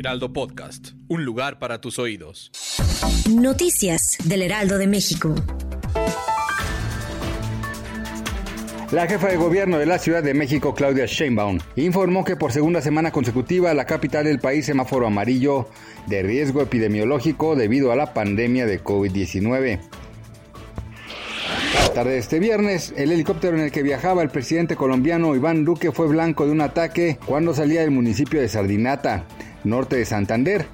Heraldo Podcast, un lugar para tus oídos. Noticias del Heraldo de México. La jefa de gobierno de la Ciudad de México, Claudia Sheinbaum, informó que por segunda semana consecutiva la capital del país semáforo amarillo de riesgo epidemiológico debido a la pandemia de COVID-19. La tarde de este viernes, el helicóptero en el que viajaba el presidente colombiano Iván Duque fue blanco de un ataque cuando salía del municipio de Sardinata, norte de Santander.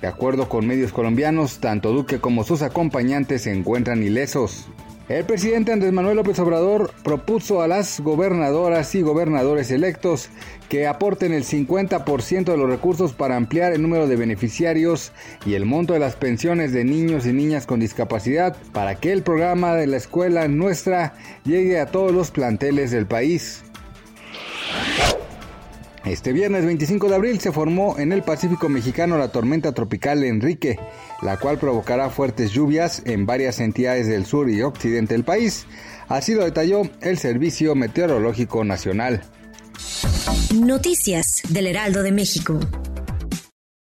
De acuerdo con medios colombianos, tanto Duque como sus acompañantes se encuentran ilesos. El presidente Andrés Manuel López Obrador propuso a las gobernadoras y gobernadores electos que aporten el 50% de los recursos para ampliar el número de beneficiarios y el monto de las pensiones de niños y niñas con discapacidad para que el programa de la escuela nuestra llegue a todos los planteles del país. Este viernes 25 de abril se formó en el Pacífico mexicano la tormenta tropical Enrique, la cual provocará fuertes lluvias en varias entidades del sur y occidente del país. Así lo detalló el Servicio Meteorológico Nacional. Noticias del Heraldo de México.